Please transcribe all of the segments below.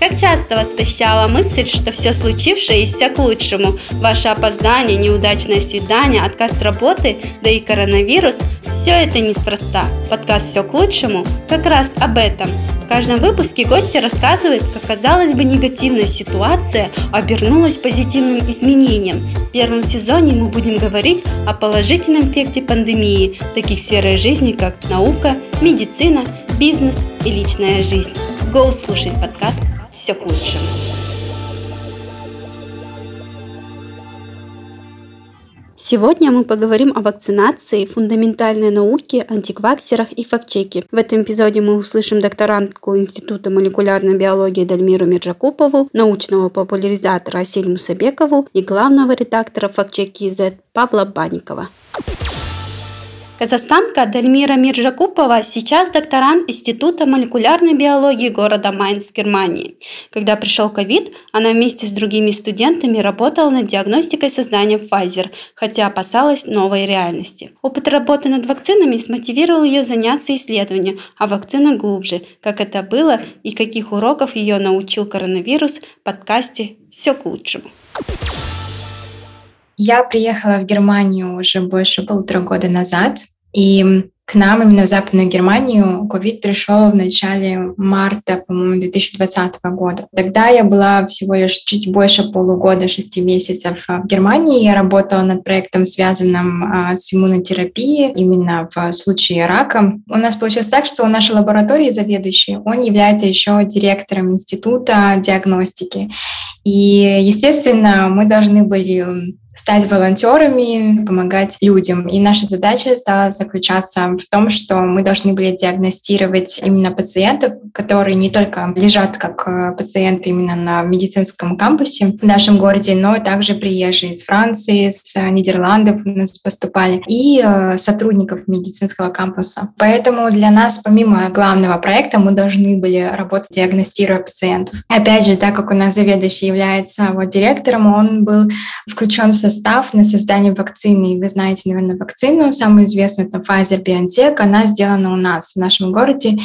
Как часто вас посещала мысль, что все случившееся к лучшему? Ваше опоздание, неудачное свидание, отказ с работы, да и коронавирус – все это неспроста. Подкаст «Все к лучшему» как раз об этом. В каждом выпуске гости рассказывают, как казалось бы негативная ситуация обернулась позитивным изменением. В первом сезоне мы будем говорить о положительном эффекте пандемии таких сферах жизни, как наука, медицина, бизнес и личная жизнь. Go слушать подкаст все лучшему. Сегодня мы поговорим о вакцинации, фундаментальной науке, антикваксерах и фактчеке. В этом эпизоде мы услышим докторантку Института молекулярной биологии Дальмиру Мирджакупову, научного популяризатора Асель Мусабекову и главного редактора фактчеки Z Павла Банникова. Казахстанка Дальмира Миржакупова сейчас докторант Института молекулярной биологии города Майнц, Германии. Когда пришел ковид, она вместе с другими студентами работала над диагностикой создания Pfizer, хотя опасалась новой реальности. Опыт работы над вакцинами смотивировал ее заняться исследованием о вакцинах глубже, как это было и каких уроков ее научил коронавирус в подкасте «Все к лучшему». Я приехала в Германию уже больше полутора года назад, и к нам именно в Западную Германию ковид пришел в начале марта, по-моему, 2020 года. Тогда я была всего лишь чуть больше полугода, шести месяцев в Германии. Я работала над проектом, связанным а, с иммунотерапией, именно в случае рака. У нас получилось так, что у нашей лаборатории заведующий, он является еще директором института диагностики. И, естественно, мы должны были стать волонтерами, помогать людям. И наша задача стала заключаться в том, что мы должны были диагностировать именно пациентов, которые не только лежат как э, пациенты именно на медицинском кампусе в нашем городе, но также приезжие из Франции, с Нидерландов у нас поступали, и э, сотрудников медицинского кампуса. Поэтому для нас, помимо главного проекта, мы должны были работать, диагностируя пациентов. Опять же, так как у нас заведующий является вот директором, он был включен в состав на создание вакцины. И вы знаете, наверное, вакцину, самую известную, это Pfizer-BioNTech, она сделана у нас в нашем городе,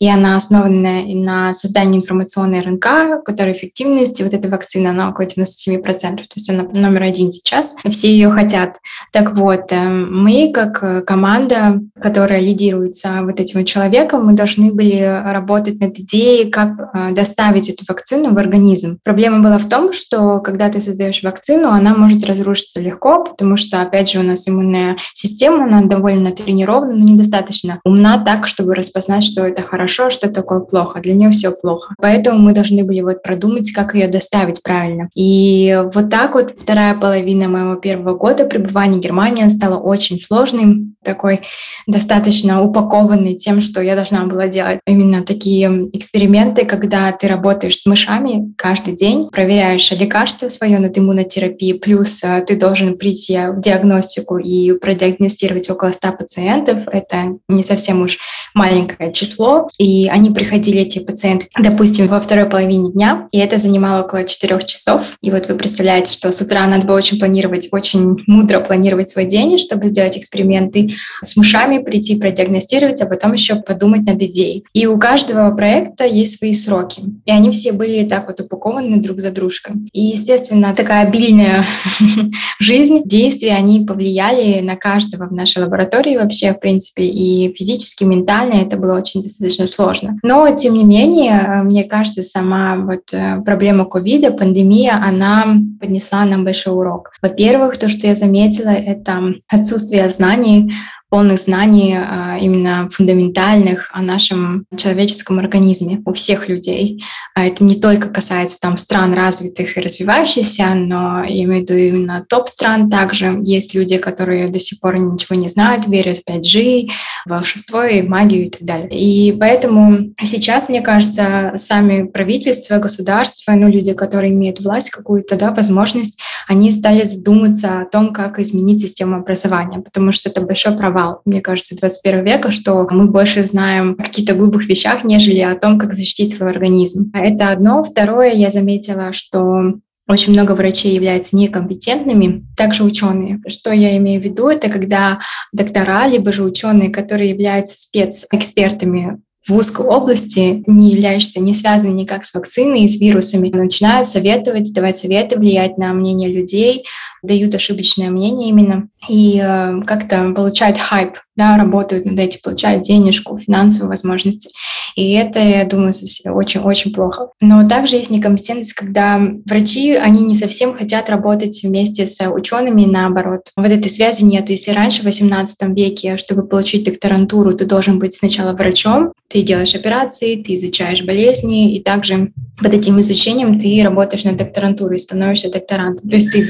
и она основана на создании информационной РНК, которая эффективность вот этой вакцины, она около 97%, то есть она номер один сейчас, все ее хотят. Так вот, эм, мы как э, команда, которая лидируется вот этим человеком, мы должны были работать над идеей, как э, доставить эту вакцину в организм. Проблема была в том, что когда ты создаешь вакцину, она может разрушиться легко, потому что, опять же, у нас иммунная система, она довольно тренирована, но недостаточно умна так, чтобы распознать, что это хорошо, а что такое плохо. Для нее все плохо. Поэтому мы должны были вот продумать, как ее доставить правильно. И вот так вот вторая половина моего первого года пребывания в Германии стала очень сложной, такой достаточно упакованной тем, что я должна была делать именно такие эксперименты, когда ты работаешь с мышами каждый день, проверяешь лекарство свое над иммунотерапией, плюс ты должен прийти в диагностику и продиагностировать около 100 пациентов. Это не совсем уж маленькое число. И они приходили, эти пациенты, допустим, во второй половине дня, и это занимало около 4 часов. И вот вы представляете, что с утра надо было очень планировать, очень мудро планировать свой день, чтобы сделать эксперименты с мышами, прийти продиагностировать, а потом еще подумать над идеей. И у каждого проекта есть свои сроки. И они все были так вот упакованы друг за дружкой. И, естественно, такая обильная жизнь, действия, они повлияли на каждого в нашей лаборатории вообще, в принципе, и физически, и ментально это было очень достаточно сложно. Но, тем не менее, мне кажется, сама вот э, проблема ковида, пандемия, она поднесла нам большой урок. Во-первых, то, что я заметила, это отсутствие знаний полных знаний а, именно фундаментальных о нашем человеческом организме у всех людей. А это не только касается там стран развитых и развивающихся, но я имею в виду именно топ-стран также. Есть люди, которые до сих пор ничего не знают, верят в 5G, волшебство и магию и так далее. И поэтому сейчас, мне кажется, сами правительства, государства, ну, люди, которые имеют власть какую-то, да, возможность, они стали задуматься о том, как изменить систему образования, потому что это большой провал провал, мне кажется, 21 века, что мы больше знаем о каких-то глупых вещах, нежели о том, как защитить свой организм. Это одно. Второе, я заметила, что очень много врачей являются некомпетентными, также ученые. Что я имею в виду? Это когда доктора, либо же ученые, которые являются спецэкспертами в узкой области, не являющиеся, не связаны никак с вакциной, с вирусами, начинают советовать, давать советы, влиять на мнение людей, дают ошибочное мнение именно и э, как-то получают хайп, да, работают над этим, получают денежку, финансовые возможности. И это, я думаю, очень-очень плохо. Но также есть некомпетентность, когда врачи, они не совсем хотят работать вместе с учеными, наоборот. Вот этой связи нет. Если раньше, в 18 веке, чтобы получить докторантуру, ты должен быть сначала врачом, ты делаешь операции, ты изучаешь болезни, и также под этим изучением ты работаешь на докторантуре и становишься докторантом. То есть ты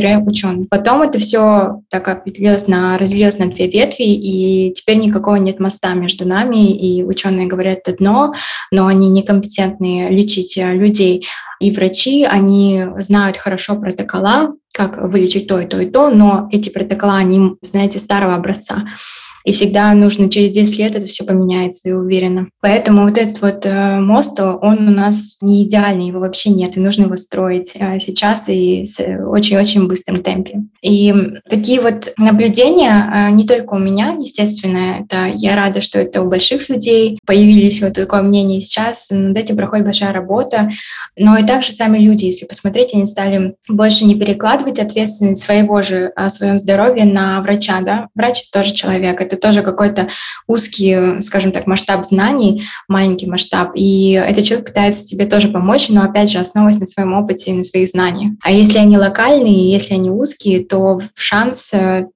врач-ученый. Потом это все так определилось на, разделилось на две ветви, и теперь никакого нет моста между нами, и ученые говорят одно, но они некомпетентны лечить людей. И врачи, они знают хорошо протокола, как вылечить то и то и то, но эти протокола, они, знаете, старого образца и всегда нужно через 10 лет это все поменяется, я уверена. Поэтому вот этот вот э, мост, он у нас не идеальный, его вообще нет, и нужно его строить э, сейчас и с очень-очень быстрым темпе. И такие вот наблюдения э, не только у меня, естественно, это я рада, что это у больших людей появились вот такое мнение сейчас, над этим проходит большая работа, но и также сами люди, если посмотреть, они стали больше не перекладывать ответственность своего же о своем здоровье на врача, да, врач тоже человек, это тоже какой-то узкий, скажем так, масштаб знаний, маленький масштаб, и этот человек пытается тебе тоже помочь, но опять же основываясь на своем опыте и на своих знаниях. А если они локальные, если они узкие, то шанс э,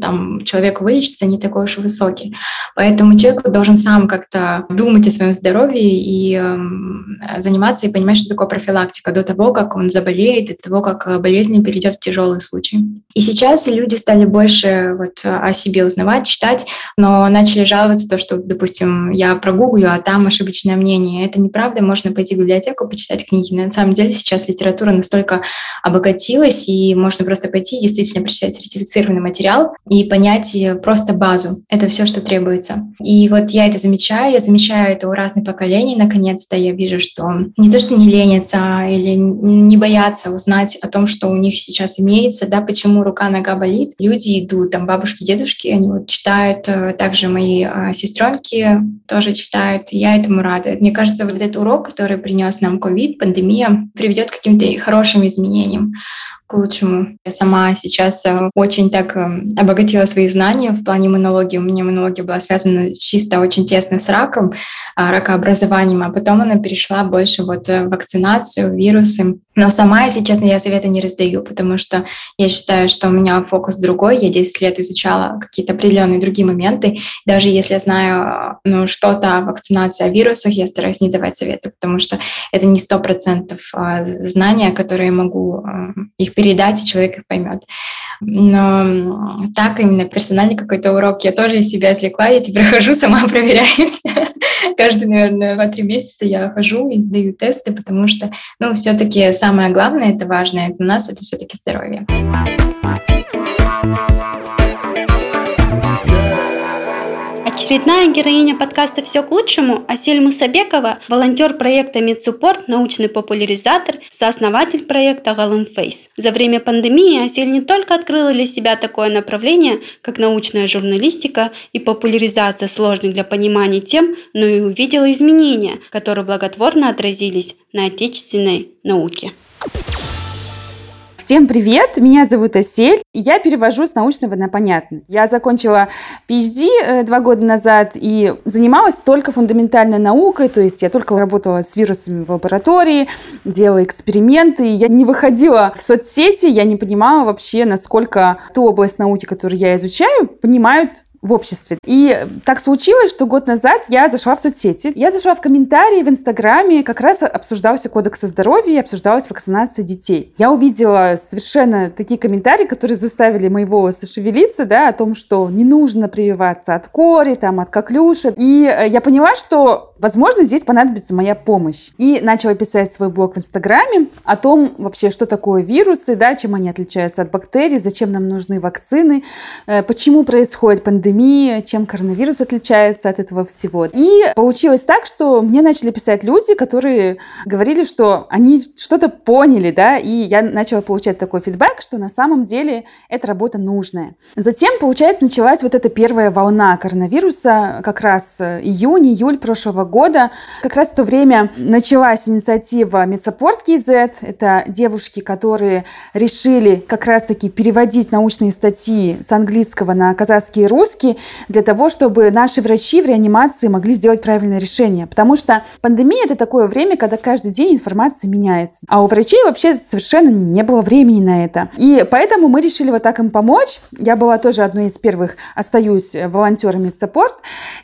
там человеку вылечиться не такой уж и высокий. Поэтому человек должен сам как-то думать о своем здоровье и э, заниматься и понимать, что такое профилактика до того, как он заболеет, до того, как болезнь перейдет в тяжелый случай. И сейчас люди стали больше вот о себе узнавать, читать, читать, но начали жаловаться то, что, допустим, я прогуглю, а там ошибочное мнение. Это неправда, можно пойти в библиотеку, почитать книги. На самом деле сейчас литература настолько обогатилась, и можно просто пойти и действительно прочитать сертифицированный материал и понять э, просто базу. Это все, что требуется. И вот я это замечаю, я замечаю это у разных поколений, наконец-то я вижу, что не то, что не ленятся или не боятся узнать о том, что у них сейчас имеется, да, почему рука, нога болит. Люди идут, там бабушки, дедушки, они вот читают читают, э, также мои а, сестренки тоже читают, и я этому рада. Мне кажется, вот этот урок, который принес нам ковид, пандемия, приведет к каким-то хорошим изменениям к лучшему. Я сама сейчас э, очень так э, обогатила свои знания в плане иммунологии. У меня иммунология была связана чисто очень тесно с раком, а, ракообразованием, а потом она перешла больше вот в вакцинацию, вирусы. Но сама, если честно, я совета не раздаю, потому что я считаю, что у меня фокус другой. Я 10 лет изучала какие-то определенные другие моменты. Даже если я знаю ну, что-то о вакцинации, о вирусах, я стараюсь не давать советы, потому что это не сто процентов а, знания, которые я могу их передать, и человек их поймет. Но так именно персональный какой-то урок я тоже из себя извлекла. Я теперь хожу, сама проверяюсь. Каждый, наверное, два-три месяца я хожу и сдаю тесты, потому что, ну, все-таки самое главное, это важное для нас, это все-таки здоровье. Очередная героиня подкаста «Все к лучшему» Асель Мусабекова, волонтер проекта «Медсуппорт», научный популяризатор, сооснователь проекта «Галым Фейс». За время пандемии Асель не только открыла для себя такое направление, как научная журналистика и популяризация сложных для понимания тем, но и увидела изменения, которые благотворно отразились на отечественной науке. Всем привет, меня зовут Асель, и я перевожу с научного на понятно. Я закончила PhD э, два года назад и занималась только фундаментальной наукой, то есть я только работала с вирусами в лаборатории, делала эксперименты, я не выходила в соцсети, я не понимала вообще, насколько ту область науки, которую я изучаю, понимают в обществе. И так случилось, что год назад я зашла в соцсети. Я зашла в комментарии в Инстаграме, как раз обсуждался кодекс здоровья и обсуждалась вакцинация детей. Я увидела совершенно такие комментарии, которые заставили мои волосы шевелиться, да, о том, что не нужно прививаться от кори, там, от коклюши. И э, я поняла, что, возможно, здесь понадобится моя помощь. И начала писать свой блог в Инстаграме о том вообще, что такое вирусы, да, чем они отличаются от бактерий, зачем нам нужны вакцины, э, почему происходит пандемия, пандемии, чем коронавирус отличается от этого всего. И получилось так, что мне начали писать люди, которые говорили, что они что-то поняли, да, и я начала получать такой фидбэк, что на самом деле эта работа нужная. Затем, получается, началась вот эта первая волна коронавируса, как раз июнь-июль прошлого года. Как раз в то время началась инициатива MedSupport KZ. Это девушки, которые решили как раз-таки переводить научные статьи с английского на казахский и русский для того, чтобы наши врачи в реанимации могли сделать правильное решение. Потому что пандемия – это такое время, когда каждый день информация меняется. А у врачей вообще совершенно не было времени на это. И поэтому мы решили вот так им помочь. Я была тоже одной из первых, остаюсь волонтером медсаппорт.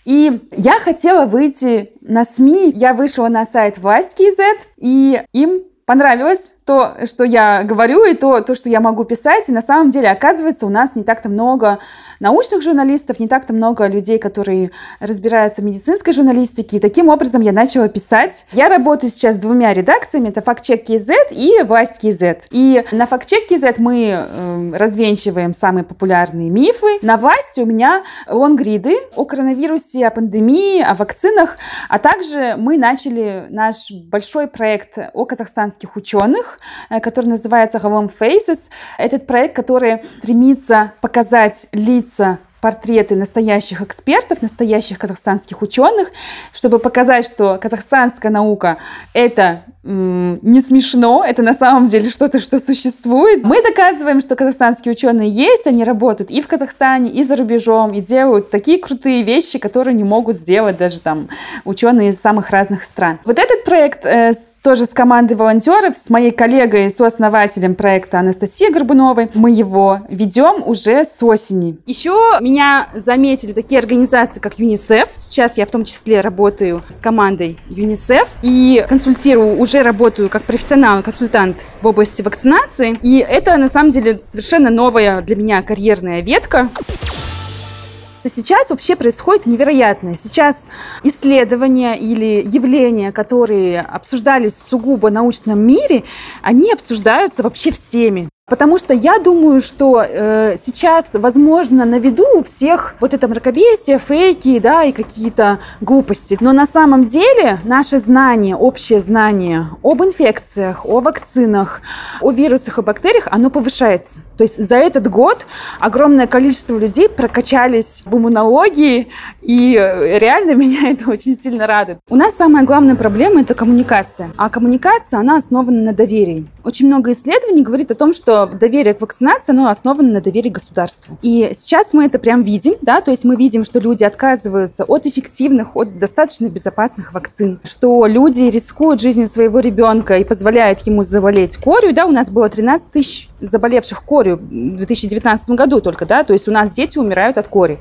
И я хотела выйти на СМИ. Я вышла на сайт власть KZ, и им понравилось то, что я говорю, и то, то, что я могу писать. И на самом деле, оказывается, у нас не так-то много научных журналистов, не так-то много людей, которые разбираются в медицинской журналистике. И таким образом я начала писать. Я работаю сейчас с двумя редакциями. Это фактчек KZ и власть KZ. И на фактчек KZ мы э, развенчиваем самые популярные мифы. На власти у меня лонгриды о коронавирусе, о пандемии, о вакцинах. А также мы начали наш большой проект о казахстанских ученых, который называется Home Faces. Этот проект, который стремится показать лица портреты настоящих экспертов, настоящих казахстанских ученых, чтобы показать, что казахстанская наука — это не смешно, это на самом деле что-то, что существует. Мы доказываем, что казахстанские ученые есть, они работают и в Казахстане, и за рубежом, и делают такие крутые вещи, которые не могут сделать даже там ученые из самых разных стран. Вот этот проект э, тоже с командой волонтеров, с моей коллегой, сооснователем проекта Анастасией Горбуновой, мы его ведем уже с осени. Еще меня заметили такие организации, как ЮНИСЕФ. Сейчас я в том числе работаю с командой ЮНИСЕФ и консультирую уже работаю как профессионал, консультант в области вакцинации. И это на самом деле совершенно новая для меня карьерная ветка. Сейчас вообще происходит невероятное. Сейчас исследования или явления, которые обсуждались в сугубо научном мире, они обсуждаются вообще всеми. Потому что я думаю, что э, сейчас, возможно, на виду у всех вот это мракобесие, фейки, да, и какие-то глупости. Но на самом деле наше знание, общее знание об инфекциях, о вакцинах, о вирусах и бактериях, оно повышается. То есть за этот год огромное количество людей прокачались в иммунологии, и реально меня это очень сильно радует. У нас самая главная проблема – это коммуникация. А коммуникация, она основана на доверии. Очень много исследований говорит о том, что доверие к вакцинации, оно основано на доверии государству. И сейчас мы это прям видим, да, то есть мы видим, что люди отказываются от эффективных, от достаточно безопасных вакцин, что люди рискуют жизнью своего ребенка и позволяют ему заболеть корью, да, у нас было 13 тысяч заболевших корью в 2019 году только, да, то есть у нас дети умирают от кори,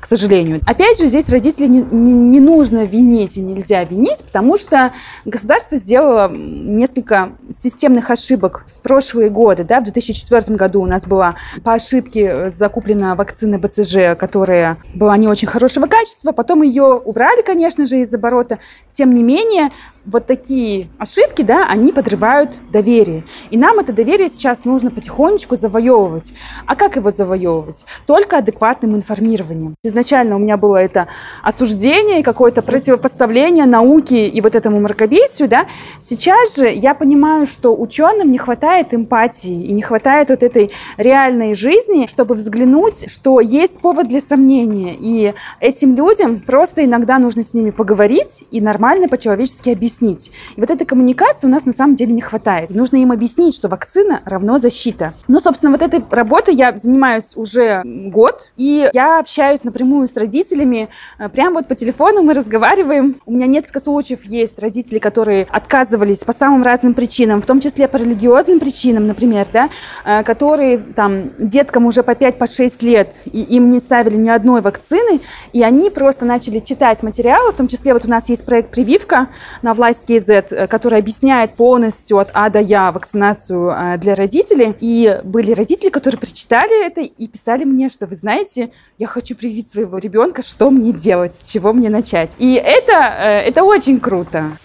к сожалению. Опять же, здесь родителей не, не, не нужно винить и нельзя винить, потому что государство сделало несколько системных ошибок в прошлые годы, да, в 2004 году у нас была по ошибке закуплена вакцина БЦЖ, которая была не очень хорошего качества, потом ее убрали, конечно же, из оборота. Тем не менее, вот такие ошибки, да, они подрывают доверие. И нам это доверие сейчас нужно потихонечку завоевывать. А как его завоевывать? Только адекватным информированием. Изначально у меня было это осуждение, какое-то противопоставление науке и вот этому мракобесию, да. Сейчас же я понимаю, что ученым не хватает эмпатии и не хватает вот этой реальной жизни, чтобы взглянуть, что есть повод для сомнения. И этим людям просто иногда нужно с ними поговорить и нормально по-человечески объяснить объяснить. И вот этой коммуникации у нас на самом деле не хватает. Нужно им объяснить, что вакцина равно защита. Ну, собственно, вот этой работой я занимаюсь уже год, и я общаюсь напрямую с родителями. Э, прямо вот по телефону мы разговариваем. У меня несколько случаев есть родители, которые отказывались по самым разным причинам, в том числе по религиозным причинам, например, да, э, которые там деткам уже по 5-6 по лет, и им не ставили ни одной вакцины, и они просто начали читать материалы, в том числе вот у нас есть проект «Прививка» на власть KZ, э, который объясняет полностью от А до Я вакцинацию э, для родителей. И были родители, которые прочитали это и писали мне, что вы знаете, я хочу привить своего ребенка, что мне делать, с чего мне начать. И это, э, это очень круто.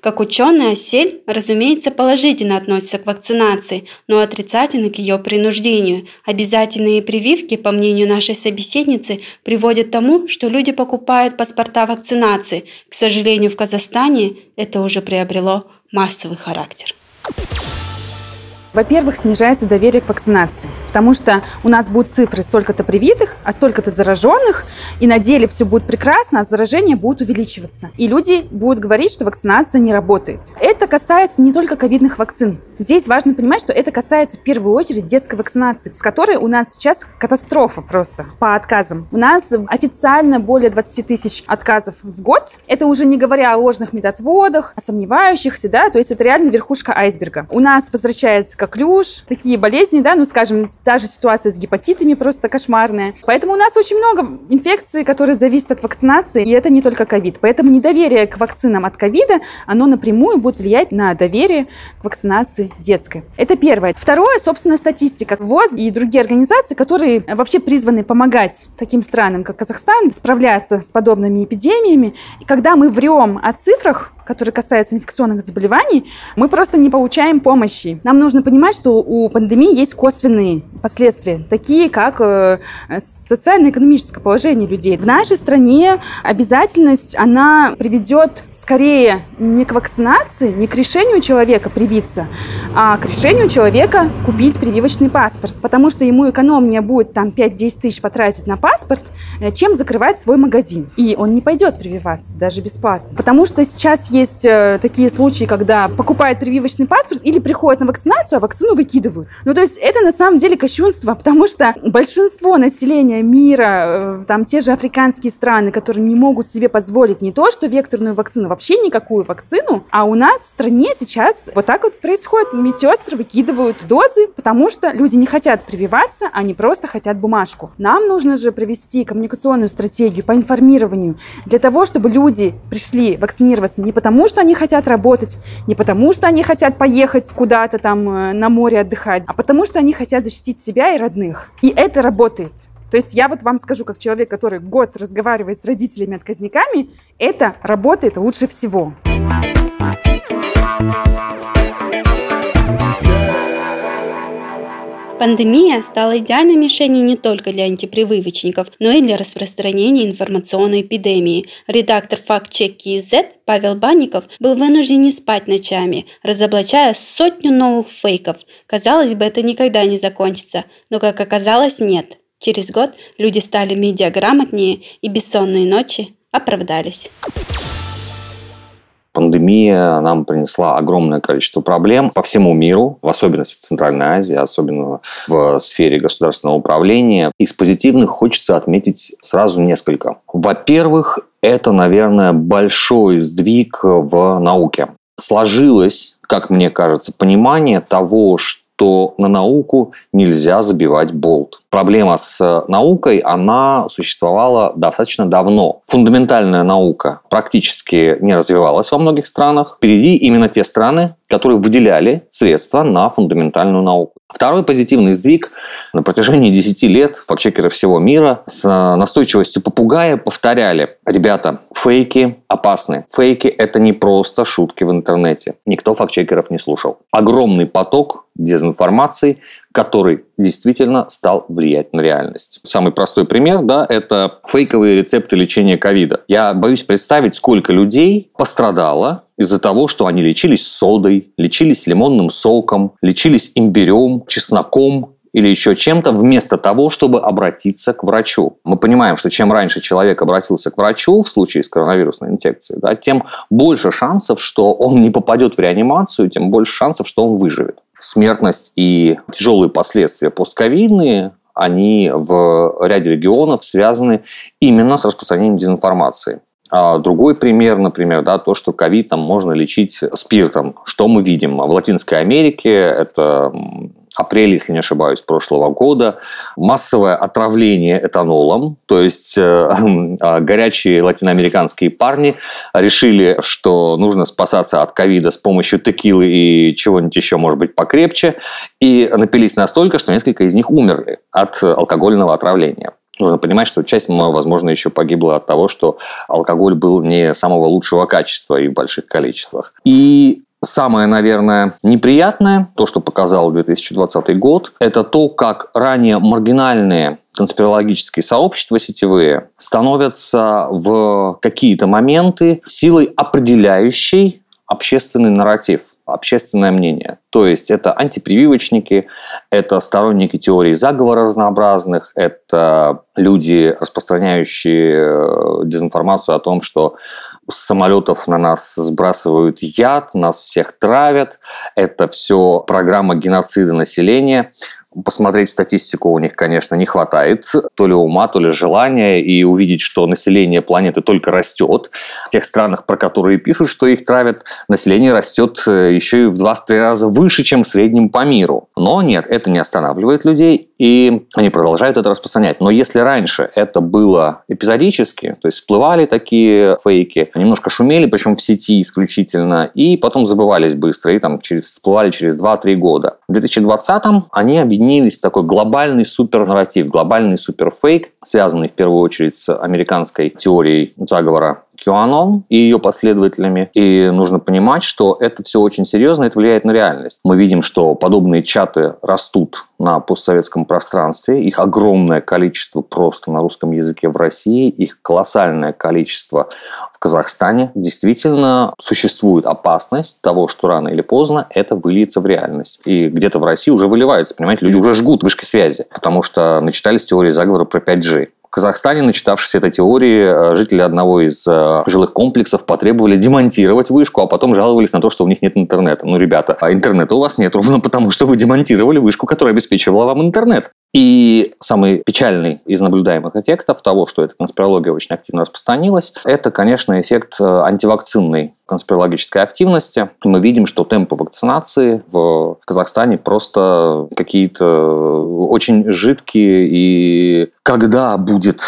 Как ученый, Осель, разумеется, положительно относится к вакцинации, но отрицательно к ее принуждению. Обязательные прививки, по мнению нашей собеседницы, приводят к тому, что люди покупают паспорта вакцинации. К сожалению, в Казахстане это уже приобрело массовый характер. Во-первых, снижается доверие к вакцинации, потому что у нас будут цифры столько-то привитых, а столько-то зараженных, и на деле все будет прекрасно, а заражения будут увеличиваться. И люди будут говорить, что вакцинация не работает. Это касается не только ковидных вакцин. Здесь важно понимать, что это касается в первую очередь детской вакцинации, с которой у нас сейчас катастрофа просто по отказам. У нас официально более 20 тысяч отказов в год. Это уже не говоря о ложных медотводах, о сомневающихся, да, то есть это реально верхушка айсберга. У нас возвращается коклюш, такие болезни, да, ну, скажем, даже ситуация с гепатитами просто кошмарная. Поэтому у нас очень много инфекций, которые зависят от вакцинации, и это не только ковид. Поэтому недоверие к вакцинам от ковида, оно напрямую будет влиять на доверие к вакцинации детской. Это первое. Второе, собственно, статистика. ВОЗ и другие организации, которые вообще призваны помогать таким странам, как Казахстан, справляться с подобными эпидемиями. И когда мы врем о цифрах, которые касаются инфекционных заболеваний, мы просто не получаем помощи. Нам нужно понимать, что у пандемии есть косвенные последствия, такие как э, социально-экономическое положение людей. В нашей стране обязательность, она приведет скорее не к вакцинации, не к решению человека привиться, а к решению человека купить прививочный паспорт, потому что ему экономнее будет там 5-10 тысяч потратить на паспорт, э, чем закрывать свой магазин. И он не пойдет прививаться, даже бесплатно. Потому что сейчас есть э, такие случаи, когда покупают прививочный паспорт или приходят на вакцинацию, а вакцину выкидывают. Ну, то есть это на самом деле кощунство, потому что большинство населения мира, э, там те же африканские страны, которые не могут себе позволить не то, что векторную вакцину, вообще никакую вакцину, а у нас в стране сейчас вот так вот происходит. Медсестры выкидывают дозы, потому что люди не хотят прививаться, они просто хотят бумажку. Нам нужно же провести коммуникационную стратегию по информированию для того, чтобы люди пришли вакцинироваться не потому, что они хотят работать, не потому, что они хотят поехать куда-то там э, на море отдыхать, а потому, что они хотят защитить себя и родных. И это работает. То есть я вот вам скажу, как человек, который год разговаривает с родителями-отказниками, это работает лучше всего. Пандемия стала идеальной мишенью не только для антипрививочников, но и для распространения информационной эпидемии. Редактор факт-чеки Z Павел Банников был вынужден не спать ночами, разоблачая сотню новых фейков. Казалось бы, это никогда не закончится, но, как оказалось, нет. Через год люди стали медиаграмотнее и бессонные ночи оправдались. Пандемия нам принесла огромное количество проблем по всему миру, в особенности в Центральной Азии, особенно в сфере государственного управления. Из позитивных хочется отметить сразу несколько. Во-первых, это, наверное, большой сдвиг в науке. Сложилось, как мне кажется, понимание того, что то на науку нельзя забивать болт. Проблема с наукой, она существовала достаточно давно. Фундаментальная наука практически не развивалась во многих странах. Впереди именно те страны, которые выделяли средства на фундаментальную науку. Второй позитивный сдвиг на протяжении 10 лет фактчекеры всего мира с настойчивостью попугая повторяли, ребята, фейки опасны. Фейки – это не просто шутки в интернете. Никто фактчекеров не слушал. Огромный поток дезинформации, который действительно стал влиять на реальность. Самый простой пример, да, это фейковые рецепты лечения ковида. Я боюсь представить, сколько людей пострадало из-за того, что они лечились содой, лечились лимонным соком, лечились имбирем, чесноком, или еще чем-то, вместо того, чтобы обратиться к врачу. Мы понимаем, что чем раньше человек обратился к врачу в случае с коронавирусной инфекцией, да, тем больше шансов, что он не попадет в реанимацию, тем больше шансов, что он выживет. Смертность и тяжелые последствия постковидные они в ряде регионов связаны именно с распространением дезинформации. А другой пример, например, да, то, что ковид там можно лечить спиртом. Что мы видим? В Латинской Америке это апреле, если не ошибаюсь, прошлого года, массовое отравление этанолом, то есть э, а, горячие латиноамериканские парни решили, что нужно спасаться от ковида с помощью текилы и чего-нибудь еще, может быть, покрепче, и напились настолько, что несколько из них умерли от алкогольного отравления. Нужно понимать, что часть, возможно, еще погибла от того, что алкоголь был не самого лучшего качества и в больших количествах. И Самое, наверное, неприятное, то, что показал 2020 год, это то, как ранее маргинальные конспирологические сообщества сетевые становятся в какие-то моменты силой определяющей общественный нарратив, общественное мнение. То есть это антипрививочники, это сторонники теории заговора разнообразных, это люди, распространяющие э, дезинформацию о том, что с самолетов на нас сбрасывают яд, нас всех травят. Это все программа геноцида населения посмотреть статистику у них, конечно, не хватает. То ли ума, то ли желания. И увидеть, что население планеты только растет. В тех странах, про которые пишут, что их травят, население растет э, еще и в 2-3 раза выше, чем в среднем по миру. Но нет, это не останавливает людей, и они продолжают это распространять. Но если раньше это было эпизодически, то есть всплывали такие фейки, немножко шумели, причем в сети исключительно, и потом забывались быстро, и там через, всплывали через 2-3 года. В 2020-м они объединились в такой глобальный супернарратив, глобальный суперфейк, связанный в первую очередь с американской теорией заговора QAnon и ее последователями. И нужно понимать, что это все очень серьезно, это влияет на реальность. Мы видим, что подобные чаты растут на постсоветском пространстве. Их огромное количество просто на русском языке в России, их колоссальное количество в Казахстане. Действительно существует опасность того, что рано или поздно это выльется в реальность. И где-то в России уже выливается, понимаете, люди уже жгут вышки связи, потому что начитались теории заговора про 5G. Казахстане, начитавшись этой теории, э, жители одного из э, жилых комплексов потребовали демонтировать вышку, а потом жаловались на то, что у них нет интернета. Ну, ребята, а интернета у вас нет ровно потому, что вы демонтировали вышку, которая обеспечивала вам интернет. И самый печальный из наблюдаемых эффектов того, что эта конспирология очень активно распространилась, это, конечно, эффект э, антивакцинной конспирологической активности. Мы видим, что темпы вакцинации в Казахстане просто какие-то очень жидкие. И когда будет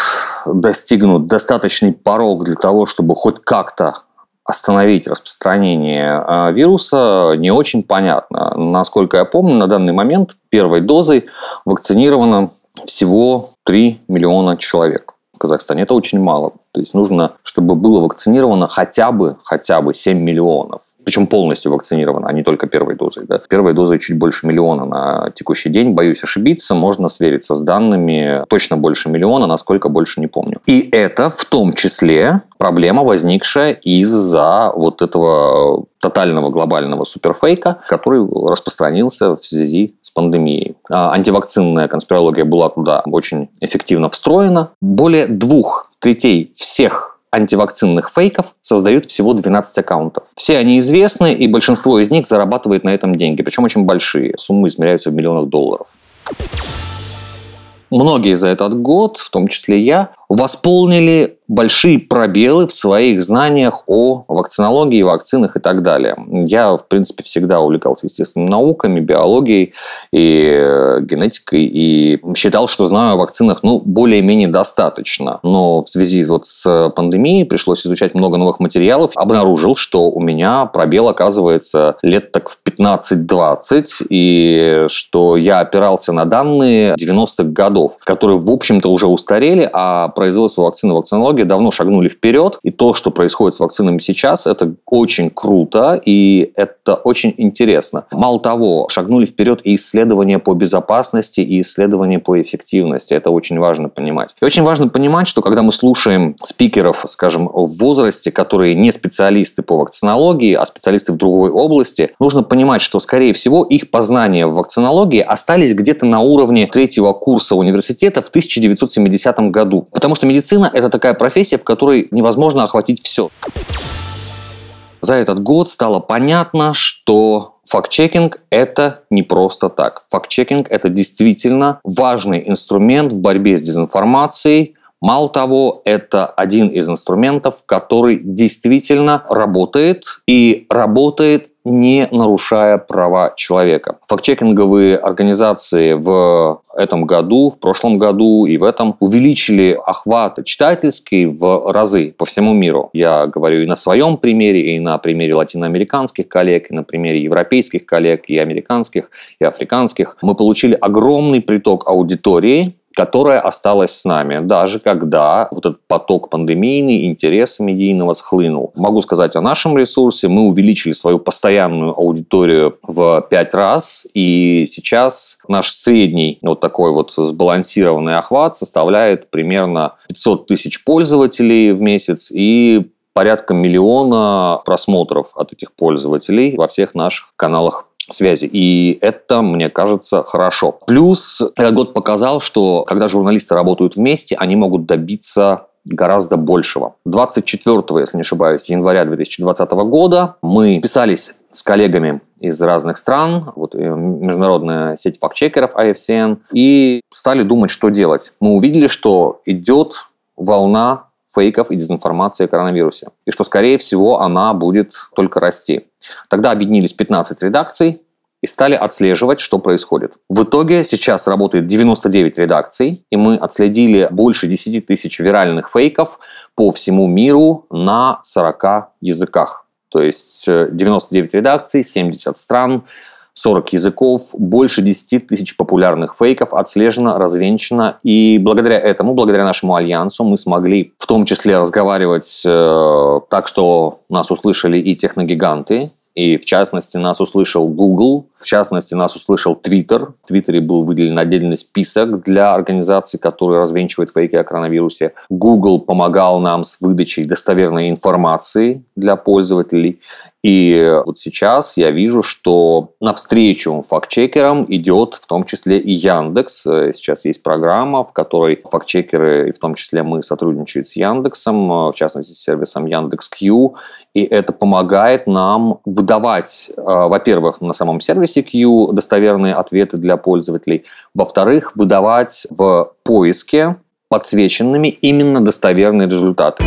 достигнут достаточный порог для того, чтобы хоть как-то остановить распространение а, вируса не очень понятно. Насколько я помню, на данный момент первой дозой вакцинировано всего 3 миллиона человек в Казахстане. Это очень мало. То есть нужно, чтобы было вакцинировано хотя бы, хотя бы 7 миллионов. Причем полностью вакцинировано, а не только первой дозой. Да. Первой дозой чуть больше миллиона на текущий день. Боюсь ошибиться, можно свериться с данными. Точно больше миллиона, насколько больше не помню. И это в том числе проблема, возникшая из-за вот этого тотального глобального суперфейка, который распространился в связи с пандемией. А антивакцинная конспирология была туда очень эффективно встроена. Более двух третей всех антивакцинных фейков создают всего 12 аккаунтов. Все они известны, и большинство из них зарабатывает на этом деньги, причем очень большие. Суммы измеряются в миллионах долларов. Многие за этот год, в том числе я, восполнили большие пробелы в своих знаниях о вакцинологии, вакцинах и так далее. Я, в принципе, всегда увлекался естественными науками, биологией и э, генетикой, и считал, что знаю о вакцинах ну, более-менее достаточно. Но в связи вот с пандемией пришлось изучать много новых материалов. Обнаружил, что у меня пробел оказывается лет так в 15-20, и что я опирался на данные 90-х годов, которые, в общем-то, уже устарели, а производство вакцин и вакцинологии давно шагнули вперед. И то, что происходит с вакцинами сейчас, это очень круто и это очень интересно. Мало того, шагнули вперед и исследования по безопасности, и исследования по эффективности. Это очень важно понимать. И очень важно понимать, что когда мы слушаем спикеров, скажем, в возрасте, которые не специалисты по вакцинологии, а специалисты в другой области, нужно понимать, что, скорее всего, их познания в вакцинологии остались где-то на уровне третьего курса университета в 1970 году. Потому что медицина – это такая профессия, в которой невозможно охватить все. За этот год стало понятно, что факт-чекинг – это не просто так. Факт-чекинг – это действительно важный инструмент в борьбе с дезинформацией, Мало того, это один из инструментов, который действительно работает и работает не нарушая права человека. Фактчекинговые организации в этом году, в прошлом году и в этом увеличили охват читательский в разы по всему миру. Я говорю и на своем примере, и на примере латиноамериканских коллег, и на примере европейских коллег, и американских, и африканских. Мы получили огромный приток аудитории, которая осталась с нами, даже когда вот этот поток пандемийный, интереса медийного схлынул. Могу сказать о нашем ресурсе. Мы увеличили свою постоянную аудиторию в пять раз, и сейчас наш средний вот такой вот сбалансированный охват составляет примерно 500 тысяч пользователей в месяц и порядка миллиона просмотров от этих пользователей во всех наших каналах связи. И это, мне кажется, хорошо. Плюс этот год показал, что когда журналисты работают вместе, они могут добиться гораздо большего. 24, если не ошибаюсь, января 2020 года мы списались с коллегами из разных стран, вот э, международная сеть фактчекеров IFCN, и стали думать, что делать. Мы увидели, что идет волна фейков и дезинформации о коронавирусе. И что, скорее всего, она будет только расти. Тогда объединились 15 редакций и стали отслеживать, что происходит. В итоге сейчас работает 99 редакций, и мы отследили больше 10 тысяч виральных фейков по всему миру на 40 языках. То есть 99 э, редакций, 70 стран, 40 языков, больше 10 тысяч популярных фейков отслежено, развенчано. И благодаря этому, благодаря нашему альянсу, мы смогли в том числе разговаривать э, так, что нас услышали и техногиганты, и в частности нас услышал Google, в частности нас услышал Twitter. В Твиттере был выделен отдельный список для организаций, которые развенчивают фейки о коронавирусе. Google помогал нам с выдачей достоверной информации для пользователей. И вот сейчас я вижу, что навстречу фактчекерам идет в том числе и Яндекс. Сейчас есть программа, в которой фактчекеры, в том числе мы, сотрудничают с Яндексом, в частности, с сервисом Яндекс.Кью. И это помогает нам выдавать, э, во-первых, на самом сервисе Q достоверные ответы для пользователей, во-вторых, выдавать в поиске подсвеченными именно достоверные результаты.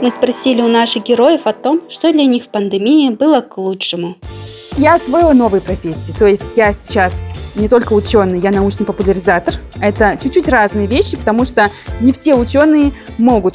Мы спросили у наших героев о том, что для них в пандемии было к лучшему. Я освоила новые профессии, то есть я сейчас не только ученый, я научный популяризатор. Это чуть-чуть разные вещи, потому что не все ученые могут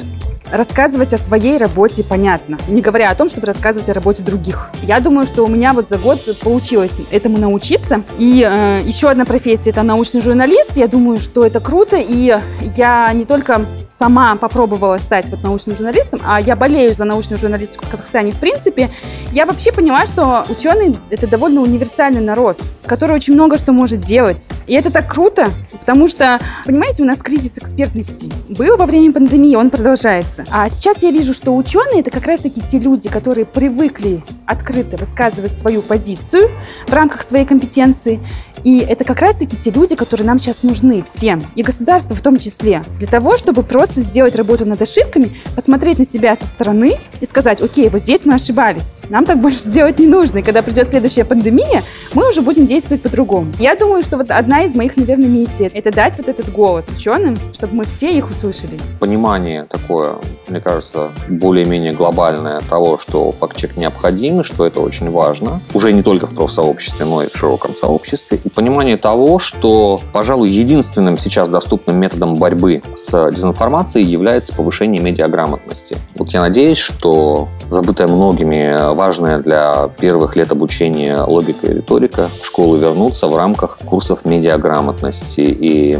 рассказывать о своей работе понятно, не говоря о том, чтобы рассказывать о работе других. Я думаю, что у меня вот за год получилось этому научиться. И э, еще одна профессия – это научный журналист. Я думаю, что это круто, и я не только сама попробовала стать вот научным журналистом, а я болею за научную журналистику в Казахстане в принципе, я вообще поняла, что ученый — это довольно универсальный народ, который очень много что может делать. И это так круто, потому что, понимаете, у нас кризис экспертности был во время пандемии, он продолжается. А сейчас я вижу, что ученые — это как раз-таки те люди, которые привыкли открыто высказывать свою позицию в рамках своей компетенции, и это как раз-таки те люди, которые нам сейчас нужны всем, и государству в том числе, для того, чтобы просто сделать работу над ошибками, посмотреть на себя со стороны и сказать, окей, вот здесь мы ошибались, нам так больше делать не нужно, и когда придет следующая пандемия, мы уже будем действовать по-другому. Я думаю, что вот одна из моих, наверное, миссий — это дать вот этот голос ученым, чтобы мы все их услышали. Понимание такое, мне кажется, более-менее глобальное того, что фактчек необходим, и что это очень важно, уже не только в профсообществе, но и в широком сообществе, и понимание того, что, пожалуй, единственным сейчас доступным методом борьбы с дезинформацией является повышение медиаграмотности. Вот я надеюсь, что забытая многими важная для первых лет обучения логика и риторика в школу вернутся в рамках курсов медиаграмотности. И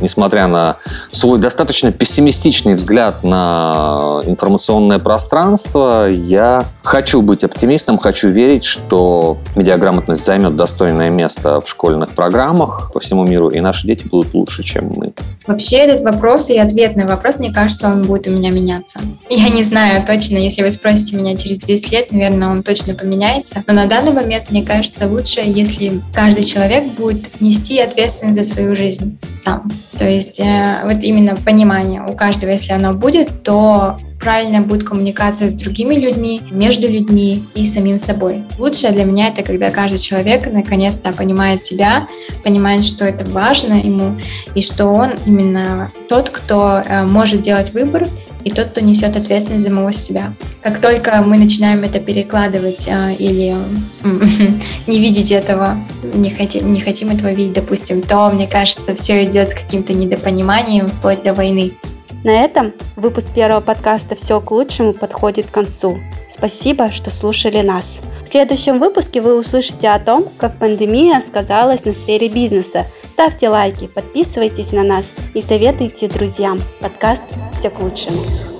несмотря на свой достаточно пессимистичный взгляд на информационное пространство, я хочу быть оптимистом, хочу верить, что медиаграмотность займет достойное место в школьных программах по всему миру, и наши дети будут лучше, чем мы. Вообще этот вопрос и ответ на вопрос, мне кажется, он будет у меня меняться. Я не знаю точно, если вы спросите меня через 10 лет, наверное, он точно поменяется. Но на данный момент, мне кажется, лучше, если каждый человек будет нести ответственность за свою жизнь сам. То есть э, вот именно понимание у каждого, если оно будет, то правильная будет коммуникация с другими людьми, между людьми и самим собой. Лучшее для меня это когда каждый человек наконец-то понимает себя, понимает, что это важно ему, и что он именно тот, кто э, может делать выбор, и тот, кто несет ответственность за самого себя. Как только мы начинаем это перекладывать э, или не видеть этого, не хотим, не хотим этого видеть, допустим, то, мне кажется, все идет каким-то недопониманием вплоть до войны. На этом выпуск первого подкаста «Все к лучшему» подходит к концу. Спасибо, что слушали нас. В следующем выпуске вы услышите о том, как пандемия сказалась на сфере бизнеса. Ставьте лайки, подписывайтесь на нас и советуйте друзьям. Подкаст «Все к лучшему».